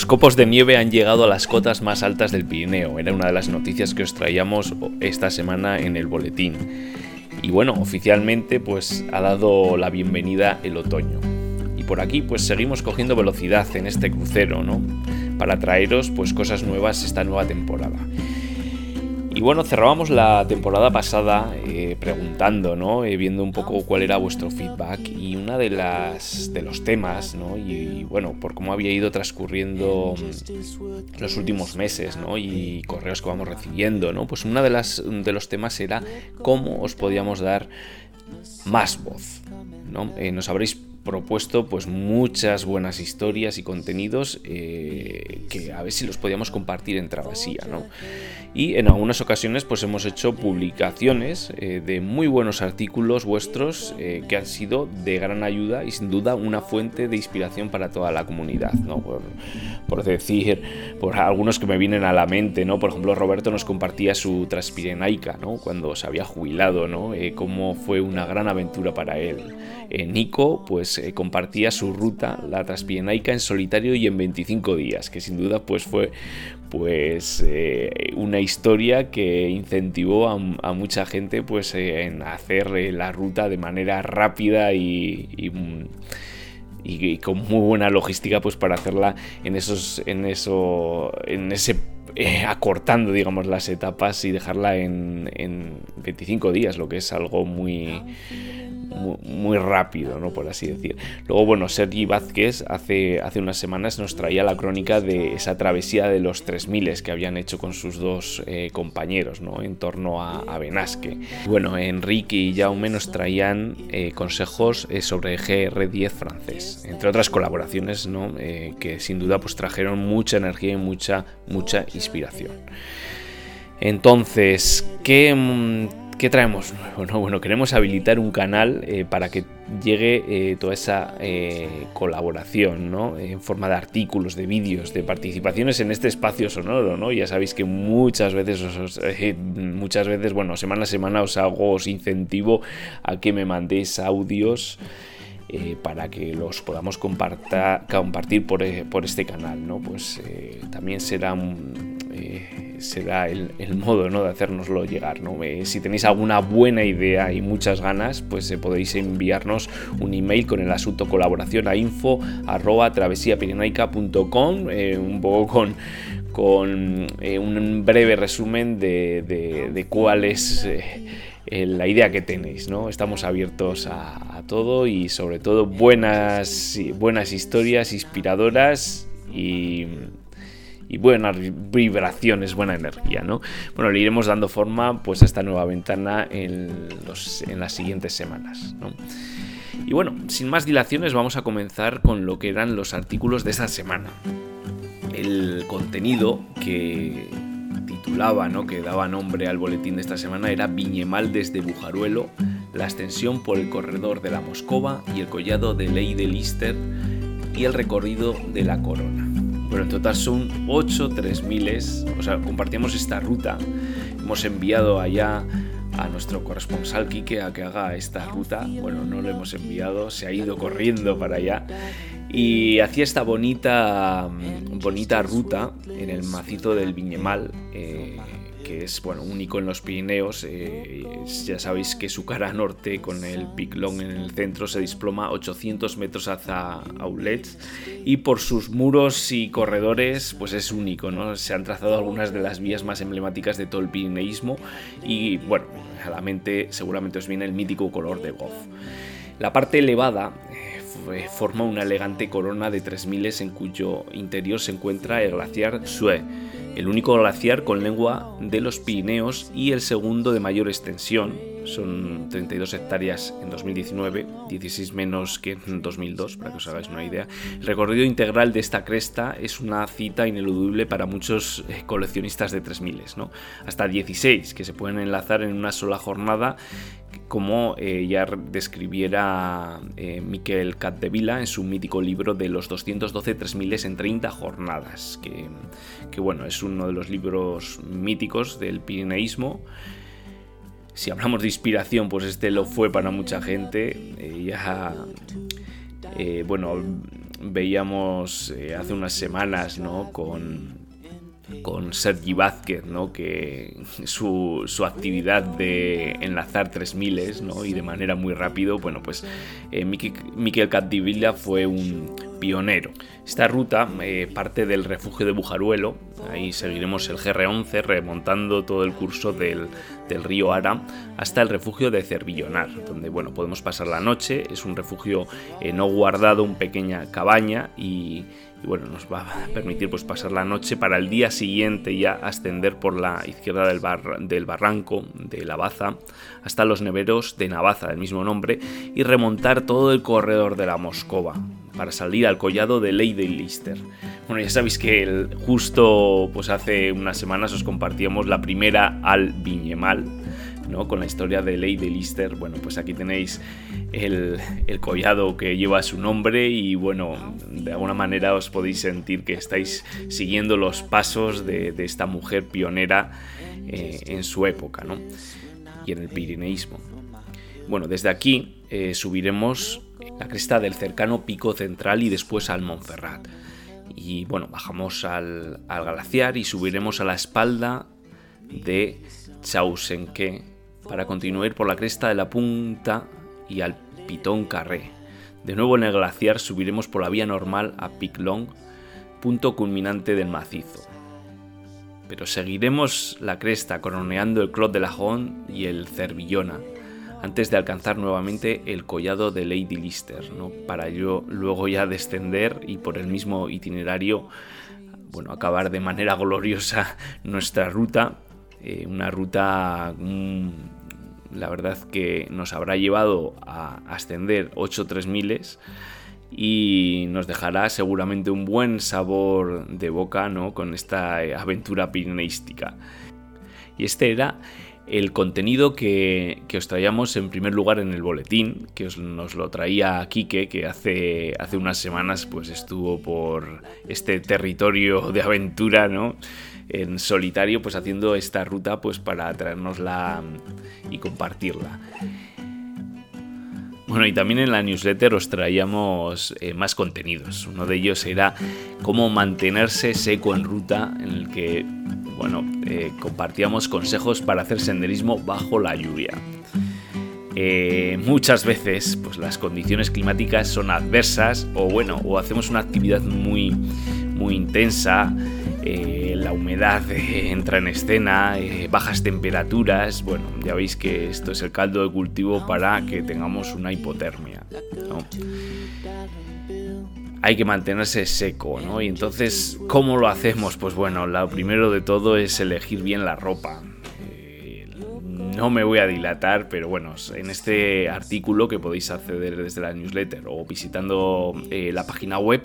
Los copos de nieve han llegado a las cotas más altas del Pirineo, era una de las noticias que os traíamos esta semana en el boletín. Y bueno, oficialmente pues ha dado la bienvenida el otoño. Y por aquí pues seguimos cogiendo velocidad en este crucero, ¿no? Para traeros pues cosas nuevas esta nueva temporada. Y bueno, cerrábamos la temporada pasada eh, preguntando, ¿no? Eh, viendo un poco cuál era vuestro feedback y una de las de los temas, ¿no? Y, bueno, por cómo había ido transcurriendo los últimos meses, ¿no? Y correos que vamos recibiendo, ¿no? Pues una de las de los temas era cómo os podíamos dar más voz, ¿no? Eh, nos habréis propuesto pues muchas buenas historias y contenidos eh, que a ver si los podíamos compartir en Travesía, ¿no? Y en algunas ocasiones pues hemos hecho publicaciones eh, de muy buenos artículos vuestros eh, que han sido de gran ayuda y sin duda una fuente de inspiración para toda la comunidad, ¿no? Por, por decir, por algunos que me vienen a la mente, ¿no? Por ejemplo, Roberto nos compartía su Transpirenaica, ¿no? Cuando se había jubilado, ¿no? cómo fue una gran aventura para él. Nico, pues eh, compartía su ruta, la Transpirenaica, en solitario y en 25 días, que sin duda pues fue pues eh, una historia que incentivó a, mucha gente pues eh, en hacer la ruta de manera rápida y, con muy buena logística pues para hacerla en esos en eso en ese eh, acortando digamos las etapas y dejarla en, en, 25 días lo que es algo muy muy, rápido, ¿no? Por así decir. Luego, bueno, Sergi Vázquez hace, hace unas semanas nos traía la crónica de esa travesía de los 3000 que habían hecho con sus dos eh, compañeros, ¿no? En torno a, a, Benasque. Bueno, Enrique y Jaume nos traían eh, consejos eh, sobre GR10 francés, entre otras colaboraciones, ¿no? que sin duda pues trajeron mucha energía y mucha, mucha inspiración. Entonces, ¿qué, ¿Qué traemos nuevo? Bueno, queremos habilitar un canal eh, para que llegue eh, toda esa eh, colaboración, ¿no? En forma de artículos, de vídeos, de participaciones en este espacio sonoro, ¿no? Ya sabéis que muchas veces, muchas veces, bueno, semana a semana os hago, os incentivo a que me mandéis audios. Para que los podamos compartir por, este canal, ¿no? Pues también será será el, el, modo ¿no? de hacérnoslo llegar. Eh, si tenéis alguna buena idea y muchas ganas, pues eh, podéis enviarnos un email con el asunto colaboración a info travesiapirenaica.com, un poco con, con un breve resumen de, de, cuál es la idea que tenéis, ¿no? Estamos abiertos a, a, todo y sobre todo buenas, buenas historias inspiradoras y, y buenas vibraciones, buena energía, ¿no? Bueno, le iremos dando forma pues a esta nueva ventana en, las siguientes semanas. Y bueno, sin más dilaciones vamos a comenzar con lo que eran los artículos de esta semana. El contenido que titulaba, ¿no? que daba nombre al boletín de esta semana era Viñemal desde Bujaruelo, la extensión por el corredor de la Moscova y el collado de Ley de Lister y el recorrido de la Corona. Bueno, en total son 8 3000, o sea, compartimos esta ruta. Hemos enviado allá a nuestro corresponsal Quique a que haga esta ruta. Bueno, no lo hemos enviado, se ha ido corriendo para allá y hacía esta bonita, bonita ruta en el macizo del Viñemal, eh, que es bueno, único en los Pirineos. Eh, ya sabéis que su cara norte, con el Piclón en el centro, se desploma 800 metros hacia Aulets y por sus muros y corredores pues es único. ¿no? Se han trazado algunas de las vías más emblemáticas de todo el pirineísmo y bueno, a la mente seguramente os viene el mítico color de Goff. La parte elevada eh, forma una elegante corona de 3000 en cuyo interior se encuentra el glaciar Sue, el único glaciar con lengua de los Pirineos y el segundo de mayor extensión. Son 32 hectáreas en 2019, 16 menos que en 2002, para que os hagáis una idea. El recorrido integral de esta cresta es una cita ineludible para muchos eh, coleccionistas de 3000, ¿no? Hasta 16 que se pueden enlazar en una sola jornada como eh, ya describiera eh, Miquel Catdevila en su mítico libro de los 212 3000 en 30 jornadas, que, bueno, es uno de los libros míticos del pirineísmo. Si hablamos de inspiración, pues este lo fue para mucha gente. Eh, ya, bueno, veíamos hace unas semanas, ¿no? Con con Sergi Vázquez, ¿no? que su, actividad de enlazar 3000 ¿no? y de manera muy rápido, bueno, pues eh, Miquel Capdevila fue un pionero. Esta ruta eh, parte del refugio de Bujaruelo, ahí seguiremos el GR11 remontando todo el curso del, río Ara hasta el refugio de Cervillonar, donde bueno, podemos pasar la noche, es un refugio eh, no guardado, una pequeña cabaña y y bueno, nos va a permitir pues pasar la noche para el día siguiente ya ascender por la izquierda del, del barranco de la Baza hasta los neveros de Navaza del mismo nombre y remontar todo el corredor de la Moscova para salir al collado de Lady Lister. Bueno, ya sabéis que justo pues hace unas semanas os compartíamos la primera al Viñemal con la historia de Lady Lister. Bueno, pues aquí tenéis el, collado que lleva su nombre y bueno, de alguna manera os podéis sentir que estáis siguiendo los pasos de, esta mujer pionera eh, en su época, Y en el pirineísmo. Bueno, desde aquí eh, subiremos la cresta del cercano Pico Central y después al Montferrat. Y bueno, bajamos al, al glaciar y subiremos a la espalda de Chausenque, para continuar por la cresta de la punta y al Pitón Carré. De nuevo en el glaciar subiremos por la vía normal a Long, punto culminante del macizo. Pero seguiremos la cresta coroneando el Clot de Lajón y el Cervillona, antes de alcanzar nuevamente el collado de Lady Lister, ¿no? para yo luego ya descender y por el mismo itinerario bueno, acabar de manera gloriosa nuestra ruta, eh, una ruta mm, la verdad que nos habrá llevado a ascender 8 3000 y nos dejará seguramente un buen sabor de boca ¿no? con esta aventura pirineística. Y este era el contenido que, os traíamos en primer lugar en el boletín, que nos lo traía Quique, que hace, hace unas semanas pues estuvo por este territorio de aventura, ¿no? En solitario, pues haciendo esta ruta pues para traernosla y compartirla. Bueno, y también en la newsletter os traíamos eh, más contenidos. Uno de ellos era cómo mantenerse seco en ruta, en el que, bueno, eh, compartíamos consejos para hacer senderismo bajo la lluvia. Eh, muchas veces, pues las condiciones climáticas son adversas, o bueno, o hacemos una actividad muy, muy intensa, eh, la humedad eh, entra en escena, eh, bajas temperaturas, bueno, ya veis que esto es el caldo de cultivo para que tengamos una hipotermia. Hay que mantenerse seco, ¿no? Y entonces, ¿cómo lo hacemos? Pues bueno, lo primero de todo es elegir bien la ropa no me voy a dilatar, pero bueno, en este artículo que podéis acceder desde la newsletter o visitando la página web,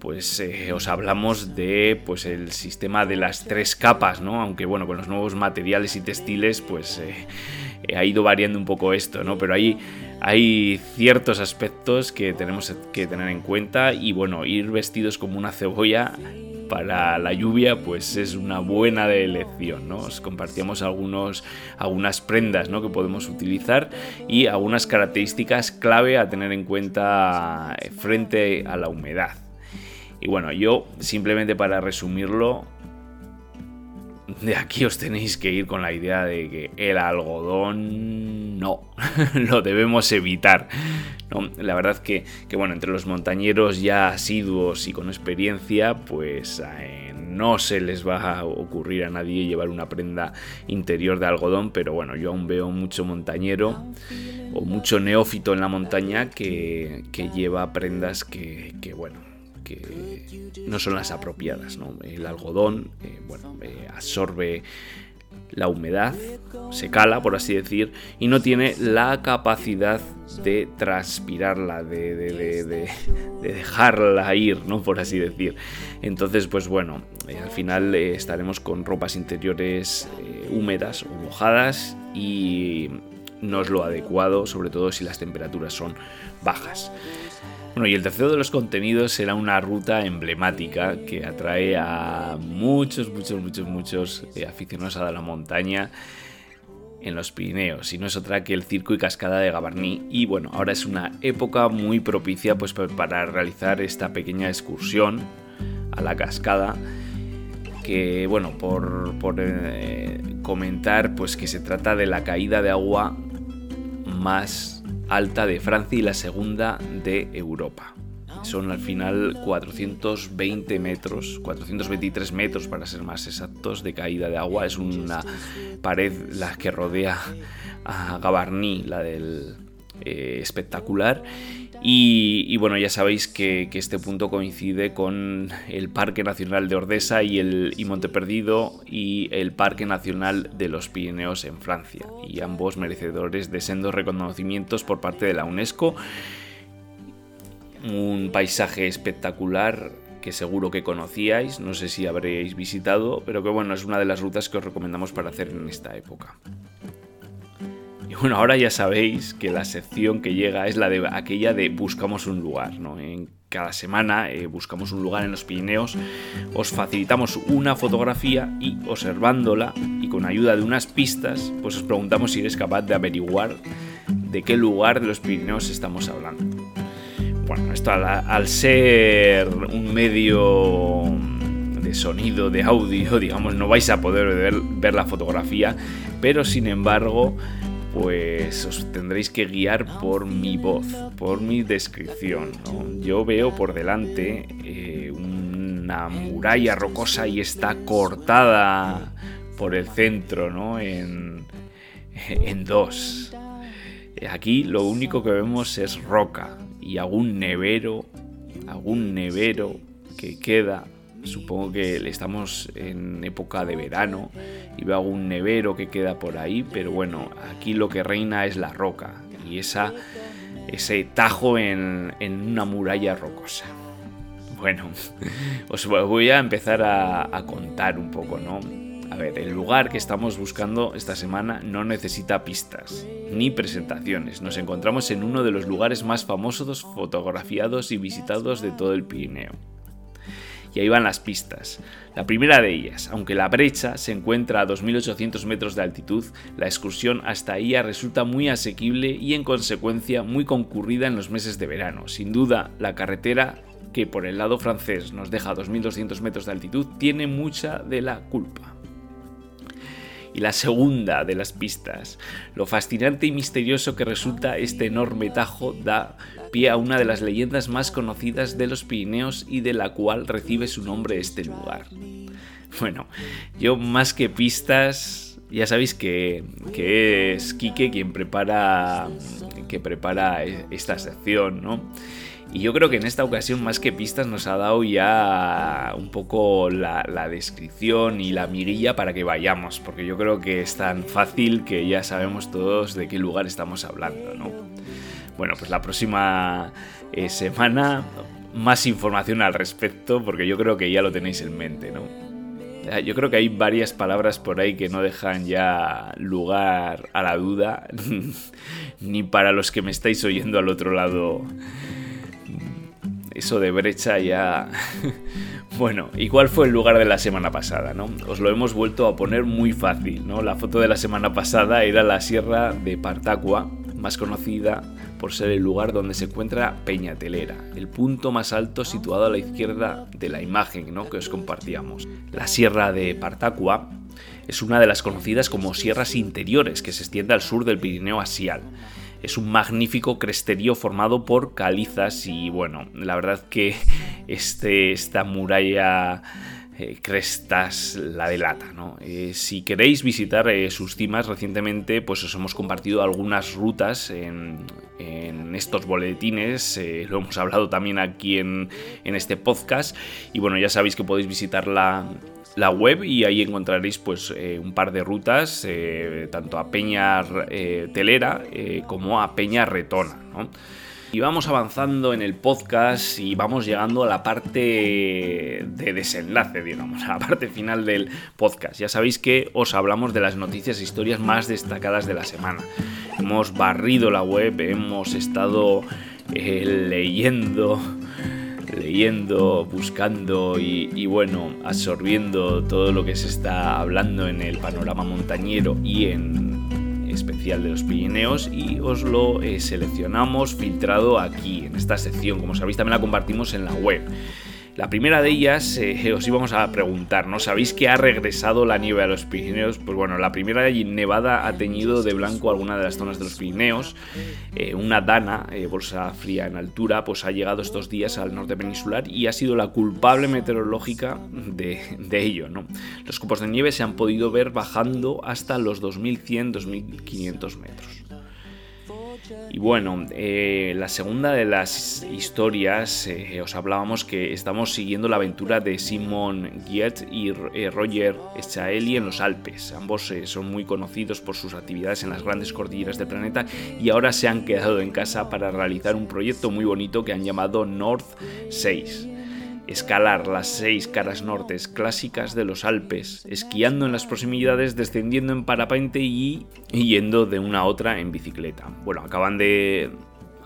pues eh, os hablamos de pues el sistema de las tres capas, ¿no? Aunque bueno, con los nuevos materiales y textiles, pues eh, eh, ha ido variando un poco esto, ¿no? Pero hay, hay ciertos aspectos que tenemos que tener en cuenta y bueno, ir vestidos como una cebolla para la lluvia pues es una buena elección, ¿no? Os compartíamos algunos, algunas prendas ¿no? que podemos utilizar y algunas características clave a tener en cuenta frente a la humedad. Y bueno, yo simplemente para resumirlo, de aquí os tenéis que ir con la idea de que el algodón no, lo debemos evitar. la verdad que, que, bueno, entre los montañeros ya asiduos y con experiencia, pues eh, no se les va a ocurrir a nadie llevar una prenda interior de algodón, pero bueno, yo aún veo mucho montañero o mucho neófito en la montaña que, lleva prendas que, que bueno, no son las apropiadas. El algodón eh, bueno, eh, absorbe la humedad, se cala, por así decir, y no tiene la capacidad de transpirarla, de, dejarla ir, ¿no? Por así decir. Entonces, pues bueno, eh, al final estaremos con ropas interiores húmedas o mojadas y no es lo adecuado, sobre todo si las temperaturas son bajas. Bueno, y el tercero de los contenidos será una ruta emblemática que atrae a muchos, muchos, muchos, muchos eh, aficionados a la montaña en los Pirineos. Y no es otra que el circo y cascada de Gavarní y bueno ahora es una época muy propicia pues para realizar esta pequeña excursión a la cascada que bueno por, eh, comentar pues que se trata de la caída de agua más alta de Francia y la segunda de Europa. Son al final 420 metros, 423 metros para ser más exactos, de caída de agua. Es una pared la que rodea a Gavarní, la del eh, espectacular. Y, bueno, ya sabéis que, este punto coincide con el Parque Nacional de Ordesa y, el, y Monteperdido y el Parque Nacional de los Pirineos en Francia, y ambos merecedores de sendos reconocimientos por parte de la UNESCO. Un paisaje espectacular que seguro que conocíais, no sé si habréis visitado, pero que bueno, es una de las rutas que os recomendamos para hacer en esta época. Bueno, ahora ya sabéis que la sección que llega es la de aquella de buscamos un lugar, ¿no? En cada semana eh, buscamos un lugar en los Pirineos, os facilitamos una fotografía y observándola y con ayuda de unas pistas, pues os preguntamos si eres capaz de averiguar de qué lugar de los Pirineos estamos hablando. Bueno, esto al, ser un medio de sonido, de audio, digamos, no vais a poder ver la fotografía, pero sin embargo pues os tendréis que guiar por mi voz, por mi descripción. Yo veo por delante eh, una muralla rocosa y está cortada por el centro, ¿no? En, en dos. Aquí lo único que vemos es roca y algún nevero, algún nevero que queda Supongo que estamos en época de verano y veo algún nevero que queda por ahí, pero bueno, aquí lo que reina es la roca y esa, ese tajo en, una muralla rocosa. Bueno, os voy a empezar a, a contar un poco, ¿no? A ver, el lugar que estamos buscando esta semana no necesita pistas ni presentaciones. Nos encontramos en uno de los lugares más famosos, fotografiados y visitados de todo el Pirineo y ahí van las pistas. La primera de ellas, aunque la brecha se encuentra a 2.800 metros de altitud, la excursión hasta ella resulta muy asequible y en consecuencia muy concurrida en los meses de verano. Sin duda, la carretera que por el lado francés nos deja a 2.200 metros de altitud tiene mucha de la culpa. Y la segunda de las pistas, lo fascinante y misterioso que resulta este enorme tajo da pie a una de las leyendas más conocidas de los Pirineos y de la cual recibe su nombre este lugar. Bueno, yo más que pistas, ya sabéis que, es Quique quien prepara, que prepara e, esta sección, ¿no? Y yo creo que en esta ocasión, más que pistas, nos ha dado ya un poco la, la, descripción y la mirilla para que vayamos, porque yo creo que es tan fácil que ya sabemos todos de qué lugar estamos hablando, ¿no? Bueno, pues la próxima eh, semana más información al respecto, porque yo creo que ya lo tenéis en mente, ¿no? Yo creo que hay varias palabras por ahí que no dejan ya lugar a la duda, ni para los que me estáis oyendo al otro lado. Eso de brecha ya... Bueno, ¿y cuál fue el lugar de la semana pasada? ¿no? Os lo hemos vuelto a poner muy fácil, ¿no? La foto de la semana pasada era la sierra de Partacua, más conocida por ser el lugar donde se encuentra Peñatelera, el punto más alto situado a la izquierda de la imagen ¿no? que os compartíamos. La sierra de Partacua es una de las conocidas como sierras interiores que se extiende al sur del Pirineo asial. Es un magnífico cresterío formado por calizas y bueno, la verdad que este, esta muralla eh, crestas la delata. ¿no? Eh, si queréis visitar eh, sus cimas recientemente, pues os hemos compartido algunas rutas en, estos boletines, lo hemos hablado también aquí en, este podcast y bueno, ya sabéis que podéis visitar la, web y ahí encontraréis pues un par de rutas tanto a Peña Telera como a Peña Retona. Y vamos avanzando en el podcast y vamos llegando a la parte de desenlace, digamos, a la parte final del podcast. Ya sabéis que os hablamos de las noticias e historias más destacadas de la semana. Hemos barrido la web, hemos estado eh, leyendo leyendo, buscando y, y, bueno, absorbiendo todo lo que se está hablando en el panorama montañero y en especial de los Pirineos y os lo eh, seleccionamos filtrado aquí en esta sección. Como sabéis también la compartimos en la web. La primera de ellas eh, os íbamos a preguntar, ¿no? ¿Sabéis que ha regresado la nieve a los Pirineos? Pues bueno, la primera nevada ha teñido de blanco alguna de las zonas de los Pirineos. Eh, una dana, eh, bolsa fría en altura, pues ha llegado estos días al norte peninsular y ha sido la culpable meteorológica de, ello, ¿no? Los copos de nieve se han podido ver bajando hasta los 2100-2500 metros. Y bueno, eh, la segunda de las historias, eh, os hablábamos que estamos siguiendo la aventura de Simon Giet y eh, Roger Schaeli en los Alpes. Ambos son muy conocidos por sus actividades en las grandes cordilleras del planeta y ahora se han quedado en casa para realizar un proyecto muy bonito que han llamado North 6 escalar las seis caras nortes clásicas de los Alpes, esquiando en las proximidades, descendiendo en parapente y yendo de una a otra en bicicleta. Bueno, acaban de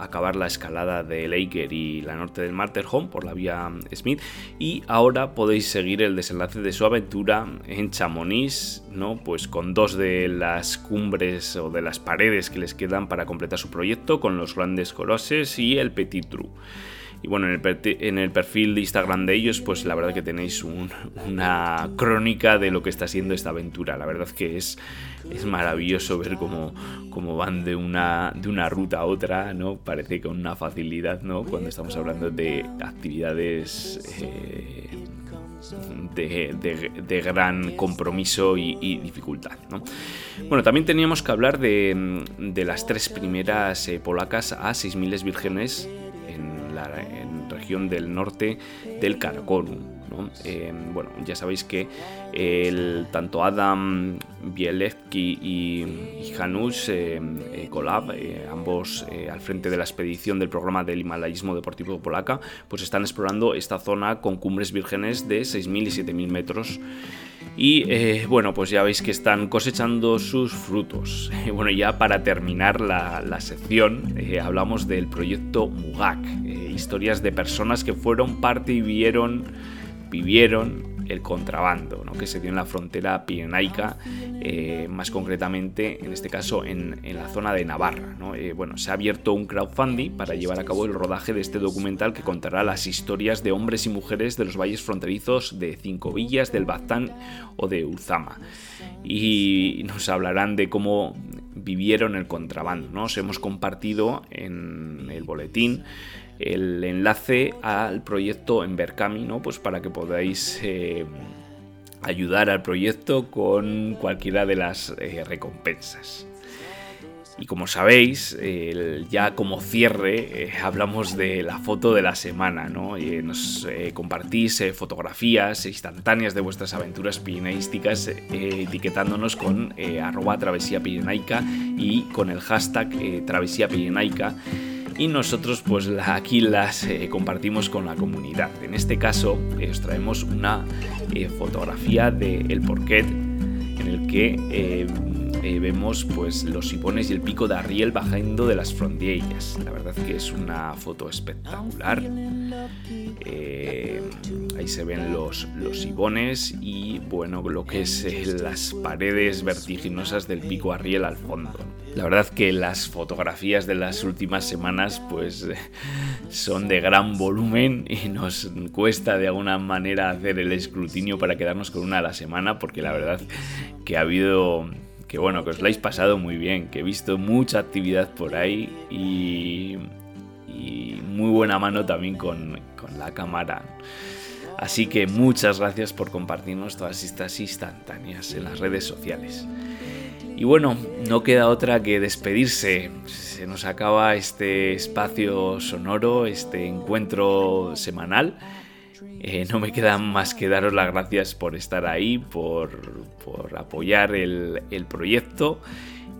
acabar la escalada de Laker y la norte del Matterhorn por la vía Smith y ahora podéis seguir el desenlace de su aventura en Chamonix, ¿no? Pues con dos de las cumbres o de las paredes que les quedan para completar su proyecto con los grandes coloses y el Petit Trou. Y bueno, en el, perfil de Instagram de ellos, pues la verdad que tenéis una crónica de lo que está siendo esta aventura. La verdad que es, es maravilloso ver cómo, cómo van de una, de una ruta a otra, ¿no? Parece con una facilidad, ¿no? Cuando estamos hablando de actividades... Eh, de, gran compromiso y, dificultad. Bueno, también teníamos que hablar de, las tres primeras eh, polacas a 6.000 vírgenes en región del norte del Karakorum. Eh, bueno, ya sabéis que tanto Adam Bielecki y, Janusz eh, eh, ambos al frente de la expedición del programa del Himalayismo Deportivo Polaca, pues están explorando esta zona con cumbres vírgenes de 6.000 y 7.000 metros y eh, bueno, pues ya veis que están cosechando sus frutos. bueno, ya para terminar la, sección, eh, hablamos del proyecto Mugak, eh, historias de personas que fueron parte y vivieron, vivieron el contrabando, que se dio en la frontera pirenaica, eh, más concretamente, en este caso, en, la zona de Navarra. Eh, bueno, se ha abierto un crowdfunding para llevar a cabo el rodaje de este documental que contará las historias de hombres y mujeres de los valles fronterizos de Cinco Villas, del Baztán o de Ulzama. Y nos hablarán de cómo vivieron el contrabando. ¿no? Os hemos compartido en el boletín el enlace al proyecto en Berkami, ¿no? Pues para que podáis eh, ayudar al proyecto con cualquiera de las eh, recompensas. Y como sabéis, ya como cierre, eh, hablamos de la foto de la semana, ¿no? Y nos compartís fotografías instantáneas de vuestras aventuras pirineísticas etiquetándonos con arroba travesía y con el hashtag travesía pirenaica y nosotros pues aquí las eh, compartimos con la comunidad. En este caso eh, os traemos una eh, fotografía de El Porquet en el que vemos pues los sipones y el pico de Arriel bajando de las fronteras. La verdad que es una foto espectacular Eh, ahí se ven los, los ibones y bueno, lo que es eh, las paredes vertiginosas del pico Arriel al fondo. La verdad que las fotografías de las últimas semanas pues son de gran volumen y nos cuesta de alguna manera hacer el escrutinio para quedarnos con una a la semana porque la verdad que ha habido que bueno, que os lo habéis pasado muy bien, que he visto mucha actividad por ahí y muy buena mano también con, con la cámara. Así que muchas gracias por compartirnos todas estas instantáneas en las redes sociales. Y bueno, no queda otra que despedirse. Se nos acaba este espacio sonoro, este encuentro semanal. Eh, no me queda más que daros las gracias por estar ahí, por, por apoyar el, el proyecto.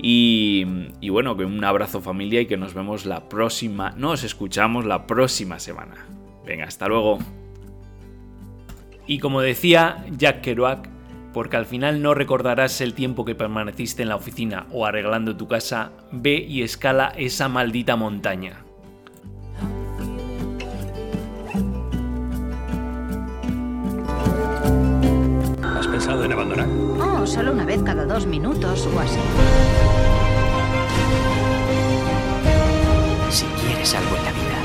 Y, bueno, que un abrazo familia y que nos vemos la próxima, nos escuchamos la próxima semana. Venga, hasta luego. Y como decía Jack Kerouac, porque al final no recordarás el tiempo que permaneciste en la oficina o arreglando tu casa, ve y escala esa maldita montaña. Pensado en abandonar? Oh, solo una vez cada dos minutos o así. Si quieres algo en la vida,